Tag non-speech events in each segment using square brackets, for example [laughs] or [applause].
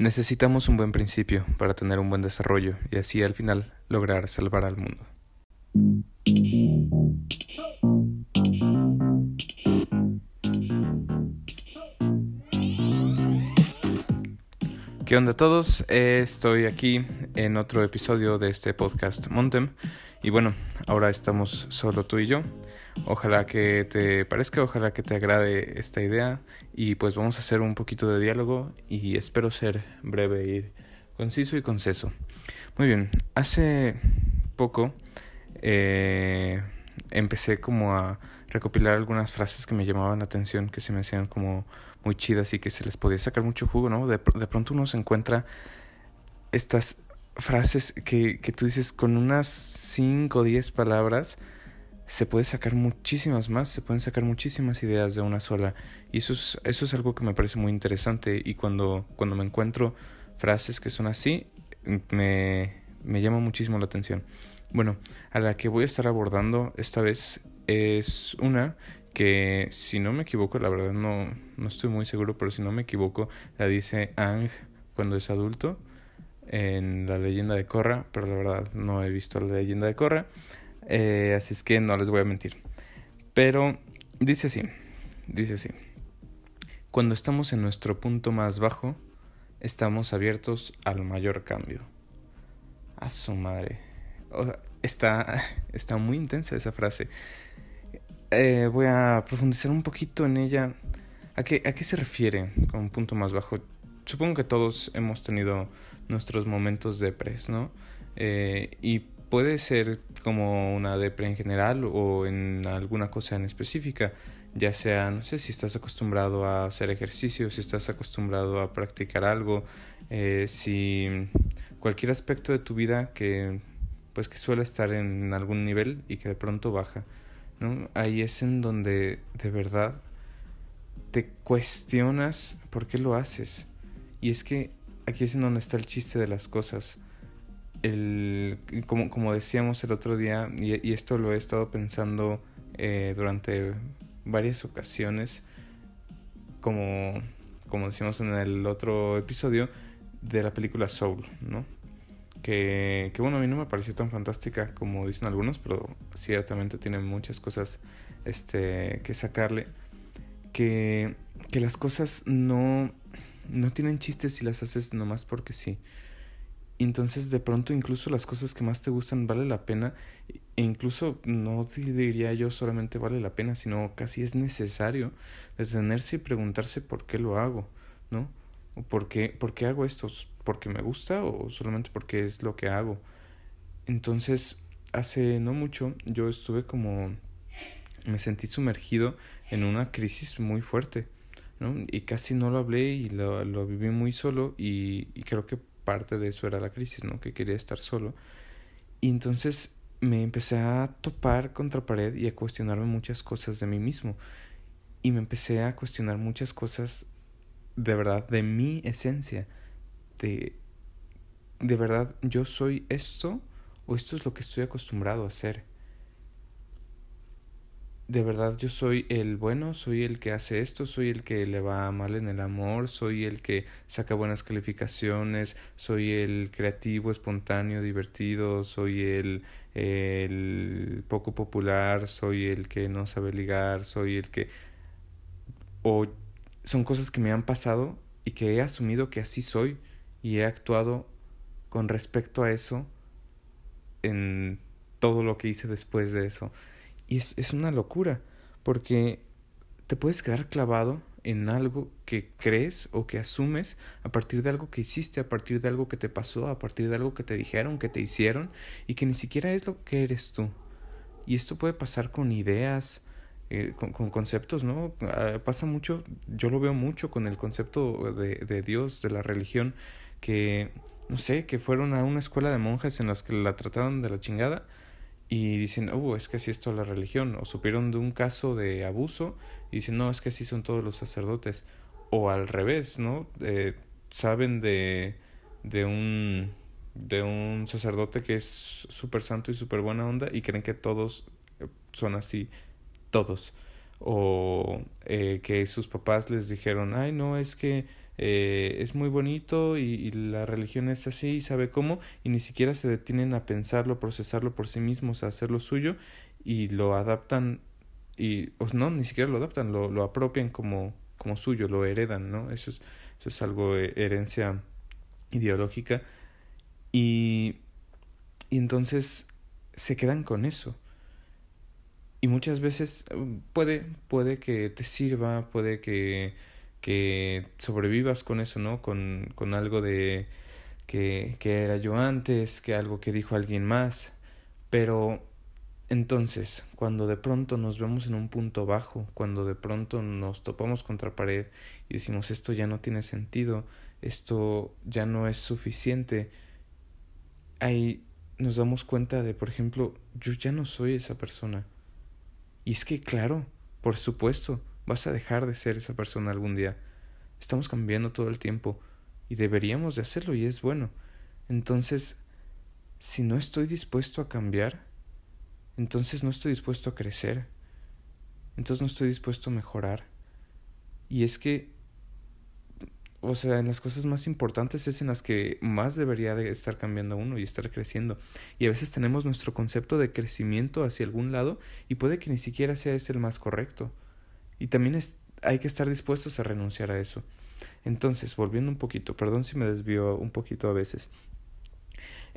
Necesitamos un buen principio para tener un buen desarrollo y así al final lograr salvar al mundo. ¿Qué onda a todos? estoy aquí en otro episodio de este podcast Montem y bueno, ahora estamos solo tú y yo. Ojalá que te parezca, ojalá que te agrade esta idea y pues vamos a hacer un poquito de diálogo y espero ser breve y conciso y conceso. Muy bien, hace poco eh, empecé como a recopilar algunas frases que me llamaban la atención, que se me hacían como muy chidas y que se les podía sacar mucho jugo, ¿no? De, de pronto uno se encuentra estas frases que, que tú dices con unas 5 o 10 palabras se puede sacar muchísimas más, se pueden sacar muchísimas ideas de una sola. Y eso es, eso es algo que me parece muy interesante. Y cuando, cuando me encuentro frases que son así, me, me llama muchísimo la atención. Bueno, a la que voy a estar abordando esta vez es una que, si no me equivoco, la verdad no, no estoy muy seguro, pero si no me equivoco, la dice Ang cuando es adulto en la leyenda de Korra, pero la verdad no he visto la leyenda de Korra. Eh, así es que no les voy a mentir. Pero dice así, dice así. Cuando estamos en nuestro punto más bajo, estamos abiertos al mayor cambio. A su madre. está, [laughs] está muy intensa esa frase. Eh, voy a profundizar un poquito en ella. ¿A qué, ¿A qué se refiere con un punto más bajo? Supongo que todos hemos tenido nuestros momentos de pres, ¿no? Eh, y puede ser como una depre en general o en alguna cosa en específica, ya sea, no sé, si estás acostumbrado a hacer ejercicio, si estás acostumbrado a practicar algo, eh, si cualquier aspecto de tu vida que pues que suele estar en algún nivel y que de pronto baja, ¿no? Ahí es en donde de verdad te cuestionas por qué lo haces. Y es que aquí es en donde está el chiste de las cosas el, como, como decíamos el otro día, y, esto lo he estado pensando eh, durante varias ocasiones, como, como decíamos en el otro episodio, de la película Soul, ¿no? Que, que bueno, a mí no me pareció tan fantástica como dicen algunos, pero ciertamente tiene muchas cosas este, que sacarle. Que, que las cosas no, no tienen chistes si las haces nomás porque sí. Entonces de pronto incluso las cosas que más te gustan vale la pena. E incluso no diría yo solamente vale la pena, sino casi es necesario detenerse y preguntarse por qué lo hago, ¿no? O por qué, por qué hago esto, porque me gusta o solamente porque es lo que hago. Entonces, hace no mucho yo estuve como me sentí sumergido en una crisis muy fuerte, ¿no? Y casi no lo hablé y lo, lo viví muy solo y creo que parte de eso era la crisis, ¿no? Que quería estar solo. Y entonces me empecé a topar contra pared y a cuestionarme muchas cosas de mí mismo. Y me empecé a cuestionar muchas cosas de verdad, de mi esencia. De, de verdad, yo soy esto o esto es lo que estoy acostumbrado a hacer de verdad yo soy el bueno, soy el que hace esto, soy el que le va mal en el amor, soy el que saca buenas calificaciones, soy el creativo, espontáneo, divertido, soy el, el poco popular, soy el que no sabe ligar, soy el que... o son cosas que me han pasado y que he asumido que así soy y he actuado con respecto a eso en todo lo que hice después de eso. Y es, es una locura, porque te puedes quedar clavado en algo que crees o que asumes a partir de algo que hiciste, a partir de algo que te pasó, a partir de algo que te dijeron, que te hicieron y que ni siquiera es lo que eres tú. Y esto puede pasar con ideas, eh, con, con, conceptos, ¿no? Ah, pasa mucho, yo lo veo mucho con el concepto de, de Dios, de la religión, que, no sé, que fueron a una escuela de monjas en las que la trataron de la chingada y dicen, oh, es que así es toda la religión, o supieron de un caso de abuso y dicen, no, es que así son todos los sacerdotes, o al revés, ¿no? Eh, saben de, de, un, de un sacerdote que es súper santo y súper buena onda y creen que todos son así, todos, o eh, que sus papás les dijeron, ay, no, es que eh, es muy bonito y, y, la religión es así, sabe cómo, y ni siquiera se detienen a pensarlo, procesarlo por sí mismos, a hacerlo suyo, y lo adaptan, y o no, ni siquiera lo adaptan, lo, lo apropian como, como suyo, lo heredan, ¿no? Eso es, eso es algo, eh, herencia ideológica, y, y entonces se quedan con eso. Y muchas veces mm, puede, puede que te sirva, puede que, que sobrevivas con eso, ¿no? Con, con algo de que, que era yo antes, que algo que dijo alguien más. Pero entonces, cuando de pronto nos vemos en un punto bajo, cuando de pronto nos topamos contra pared y decimos esto ya no tiene sentido, esto ya no es suficiente, ahí nos damos cuenta de, por ejemplo, yo ya no soy esa persona. Y es que, claro, por supuesto, vas a dejar de ser esa persona algún día. Estamos cambiando todo el tiempo y deberíamos de hacerlo y es bueno. Entonces, si no estoy dispuesto a cambiar, entonces no estoy dispuesto a crecer. Entonces no estoy dispuesto a mejorar. Y es que o sea, en las cosas más importantes es en las que más debería de estar cambiando uno y estar creciendo. Y a veces tenemos nuestro concepto de crecimiento hacia algún lado y puede que ni siquiera sea ese el más correcto. Y también es, hay que estar dispuestos a renunciar a eso. Entonces, volviendo un poquito, perdón si me desvío un poquito a veces.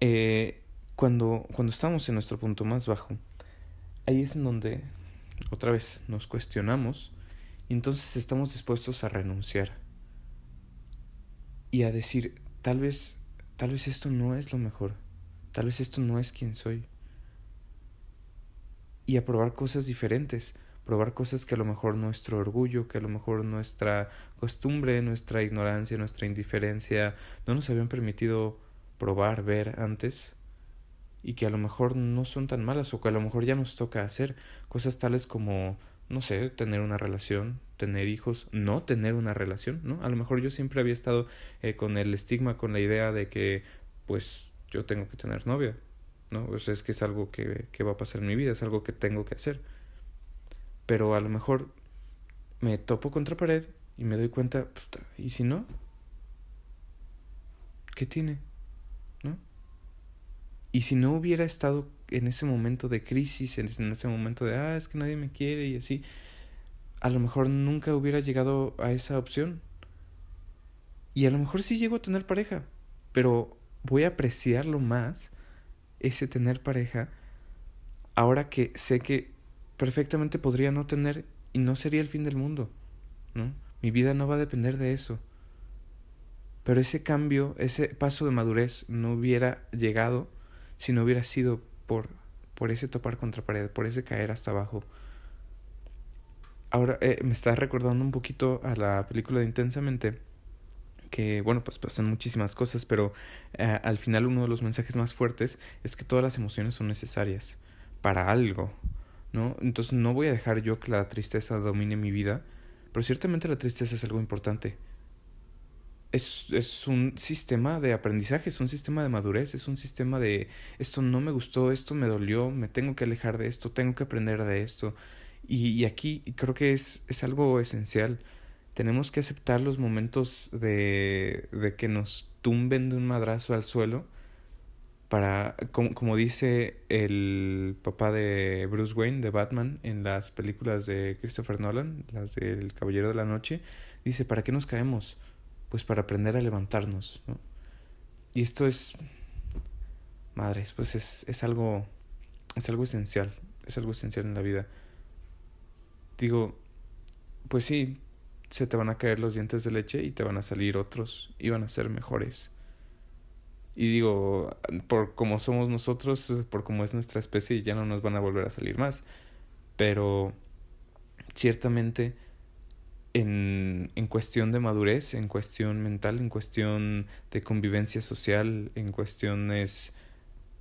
Eh, cuando, cuando estamos en nuestro punto más bajo, ahí es en donde otra vez nos cuestionamos y entonces estamos dispuestos a renunciar y a decir, tal vez, tal vez esto no es lo mejor, tal vez esto no es quien soy. Y a probar cosas diferentes, probar cosas que a lo mejor nuestro orgullo, que a lo mejor nuestra costumbre, nuestra ignorancia, nuestra indiferencia no nos habían permitido probar, ver antes y que a lo mejor no son tan malas o que a lo mejor ya nos toca hacer cosas tales como no sé, tener una relación, tener hijos, no tener una relación, ¿no? A lo mejor yo siempre había estado eh, con el estigma, con la idea de que, pues, yo tengo que tener novia, ¿no? Pues es que es algo que, que va a pasar en mi vida, es algo que tengo que hacer. Pero a lo mejor me topo contra pared y me doy cuenta, pues, ¿y si no? ¿Qué tiene? ¿No? Y si no hubiera estado en ese momento de crisis, en ese momento de, ah, es que nadie me quiere y así, a lo mejor nunca hubiera llegado a esa opción. Y a lo mejor sí llego a tener pareja, pero voy a apreciarlo más, ese tener pareja, ahora que sé que perfectamente podría no tener y no sería el fin del mundo, ¿no? Mi vida no va a depender de eso. Pero ese cambio, ese paso de madurez no hubiera llegado si no hubiera sido por, por ese topar contra pared, por ese caer hasta abajo. Ahora eh, me está recordando un poquito a la película de Intensamente, que bueno, pues pasan muchísimas cosas, pero eh, al final uno de los mensajes más fuertes es que todas las emociones son necesarias para algo, ¿no? Entonces no voy a dejar yo que la tristeza domine mi vida, pero ciertamente la tristeza es algo importante es, es, un sistema de aprendizaje, es un sistema de madurez, es un sistema de esto no me gustó, esto me dolió, me tengo que alejar de esto, tengo que aprender de esto. Y, y aquí creo que es, es algo esencial. Tenemos que aceptar los momentos de, de que nos tumben de un madrazo al suelo para, como, como dice el papá de Bruce Wayne, de Batman, en las películas de Christopher Nolan, las del Caballero de la Noche, dice, ¿para qué nos caemos? pues para aprender a levantarnos. ¿no? Y esto es, madres, pues es, es algo, es algo esencial, es algo esencial en la vida. Digo, pues sí, se te van a caer los dientes de leche y te van a salir otros y van a ser mejores. Y digo, por como somos nosotros, por como es nuestra especie, ya no nos van a volver a salir más. Pero ciertamente en, en cuestión de madurez, en cuestión mental, en cuestión de convivencia social, en cuestiones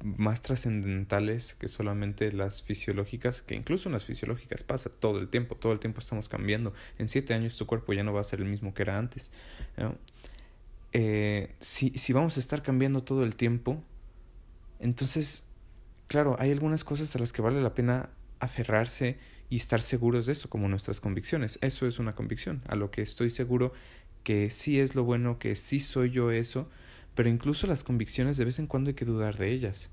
más trascendentales que solamente las fisiológicas, que incluso en las fisiológicas pasa todo el tiempo, todo el tiempo estamos cambiando. En siete años tu cuerpo ya no va a ser el mismo que era antes. Eh, si, si vamos a estar cambiando todo el tiempo, entonces, claro, hay algunas cosas a las que vale la pena aferrarse y estar seguros de eso, como nuestras convicciones. Eso es una convicción. A lo que estoy seguro que sí es lo bueno, que sí soy yo eso, pero incluso las convicciones de vez en cuando hay que dudar de ellas.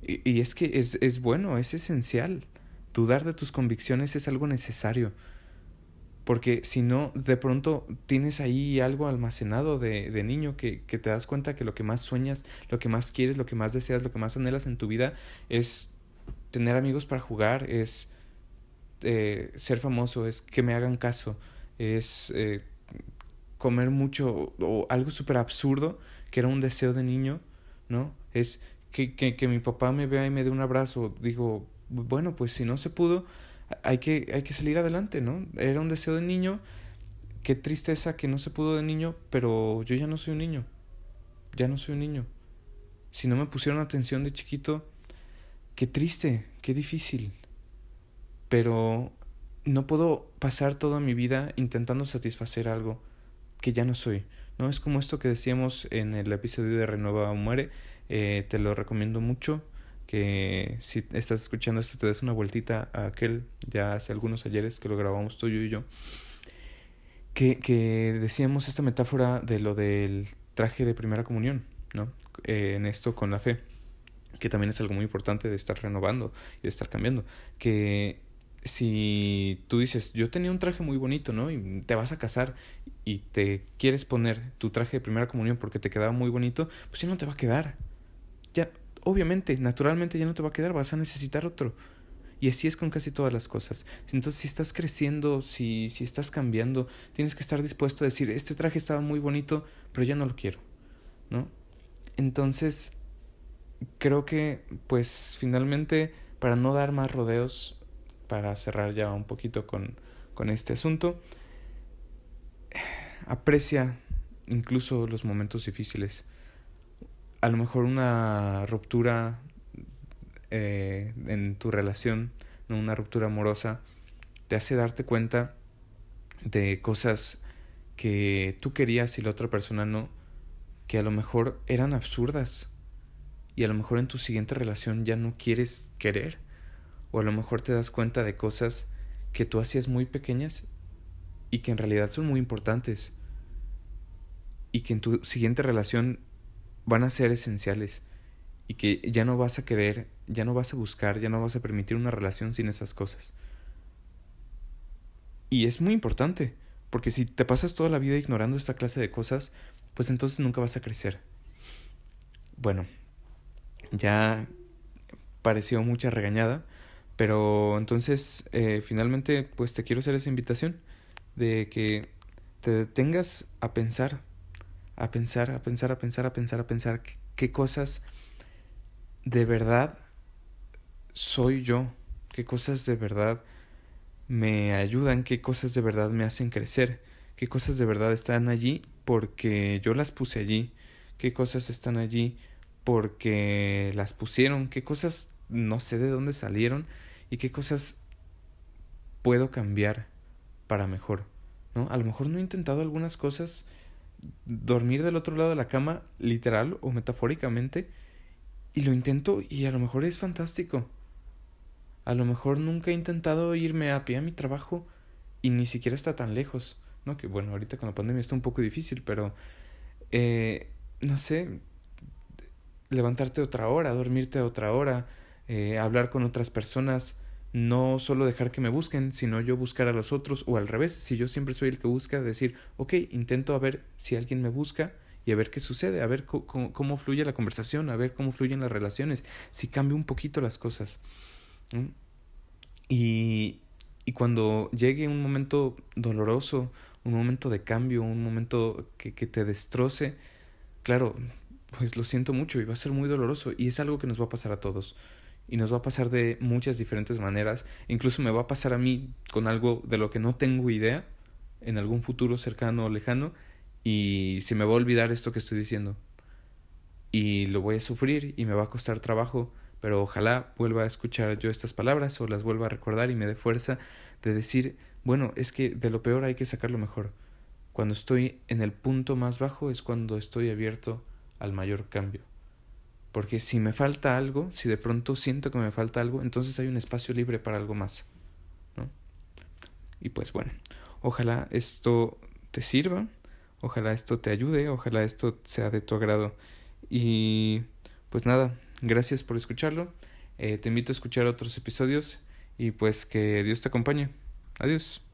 Y, y es que es, es bueno, es esencial. Dudar de tus convicciones es algo necesario. Porque si no, de pronto tienes ahí algo almacenado de, de niño que, que, te das cuenta que lo que más sueñas, lo que más quieres, lo que más deseas, lo que más anhelas en tu vida es tener amigos para jugar, es eh, ser famoso, es que me hagan caso, es eh, comer mucho o algo súper absurdo que era un deseo de niño, ¿no? Es que, que, que mi papá me vea y me dé un abrazo. Digo, bueno, pues si no se pudo, hay que, hay que salir adelante, ¿no? Era un deseo de niño, qué tristeza que no se pudo de niño, pero yo ya no soy un niño, ya no soy un niño. Si no me pusieron atención de chiquito, qué triste, qué difícil. Pero no puedo pasar toda mi vida intentando satisfacer algo que ya no soy. ¿no? Es como esto que decíamos en el episodio de Renueva o Muere. Eh, te lo recomiendo mucho que si estás escuchando esto te des una vueltita a aquel ya hace algunos ayeres que lo grabamos tú y yo que, que decíamos esta metáfora de lo del traje de primera comunión no eh, en esto con la fe que también es algo muy importante de estar renovando y de estar cambiando que si tú dices yo tenía un traje muy bonito no y te vas a casar y te quieres poner tu traje de primera comunión porque te quedaba muy bonito pues ya no te va a quedar. Ya obviamente, naturalmente ya no te va a quedar, vas a necesitar otro. Y así es con casi todas las cosas. Entonces, si estás creciendo, si, si estás cambiando, tienes que estar dispuesto a decir, este traje estaba muy bonito, pero ya no lo quiero, ¿no? Entonces, creo que, pues, finalmente, para no dar más rodeos, para cerrar ya un poquito con, con este asunto, [sighs] aprecia incluso los momentos difíciles a lo mejor una ruptura eh, en tu relación, una ruptura amorosa, te hace darte cuenta de cosas que tú querías y la otra persona no, que a lo mejor eran absurdas y a lo mejor en tu siguiente relación ya no quieres querer o a lo mejor te das cuenta de cosas que tú hacías muy pequeñas y que en realidad son muy importantes y que en tu siguiente relación van a ser esenciales y que ya no vas a querer, ya no vas a buscar, ya no vas a permitir una relación sin esas cosas. Y es muy importante, porque si te pasas toda la vida ignorando esta clase de cosas, pues entonces nunca vas a crecer. Bueno, ya pareció mucha regañada, pero entonces eh, finalmente pues te quiero hacer esa invitación de que te detengas a pensar a pensar, a pensar, a pensar, a pensar, a pensar qué, cosas de verdad soy yo, qué cosas de verdad me ayudan, qué cosas de verdad me hacen crecer, qué cosas de verdad están allí porque yo las puse allí, qué cosas están allí porque las pusieron, qué cosas no sé de dónde salieron y qué cosas puedo cambiar para mejor, ¿no? A lo mejor no he intentado algunas cosas dormir del otro lado de la cama, literal o metafóricamente, y lo intento y a lo mejor es fantástico. A lo mejor nunca he intentado irme a pie a mi trabajo y ni siquiera está tan lejos, ¿no? Que bueno, ahorita con la pandemia está un poco difícil, pero eh, no sé, levantarte otra hora, dormirte otra hora, eh, hablar con otras personas, no solo dejar que me busquen, sino yo buscar a los otros o al revés, si yo siempre soy el que busca, decir, ok, intento a ver si alguien me busca y a ver qué sucede, a ver cómo, fluye la conversación, a ver cómo fluyen las relaciones, si cambio un poquito las cosas. Y, y cuando llegue un momento doloroso, un momento de cambio, un momento que, que te destroce, claro, pues lo siento mucho y va a ser muy doloroso y es algo que nos va a pasar a todos y nos va a pasar de muchas diferentes maneras. Incluso me va a pasar a mí con algo de lo que no tengo idea en algún futuro cercano o lejano y se me va a olvidar esto que estoy diciendo. Y lo voy a sufrir y me va a costar trabajo, pero ojalá vuelva a escuchar yo estas palabras o las vuelva a recordar y me dé fuerza de decir, bueno, es que de lo peor hay que sacar lo mejor. Cuando estoy en el punto más bajo es cuando estoy abierto al mayor cambio. Porque si me falta algo, si de pronto siento que me falta algo, entonces hay un espacio libre para algo más. ¿no? Y pues bueno, ojalá esto te sirva. Ojalá esto te ayude, ojalá esto sea de tu agrado. Y pues nada, gracias por escucharlo. Eh, te invito a escuchar otros episodios y pues que Dios te acompañe. Adiós.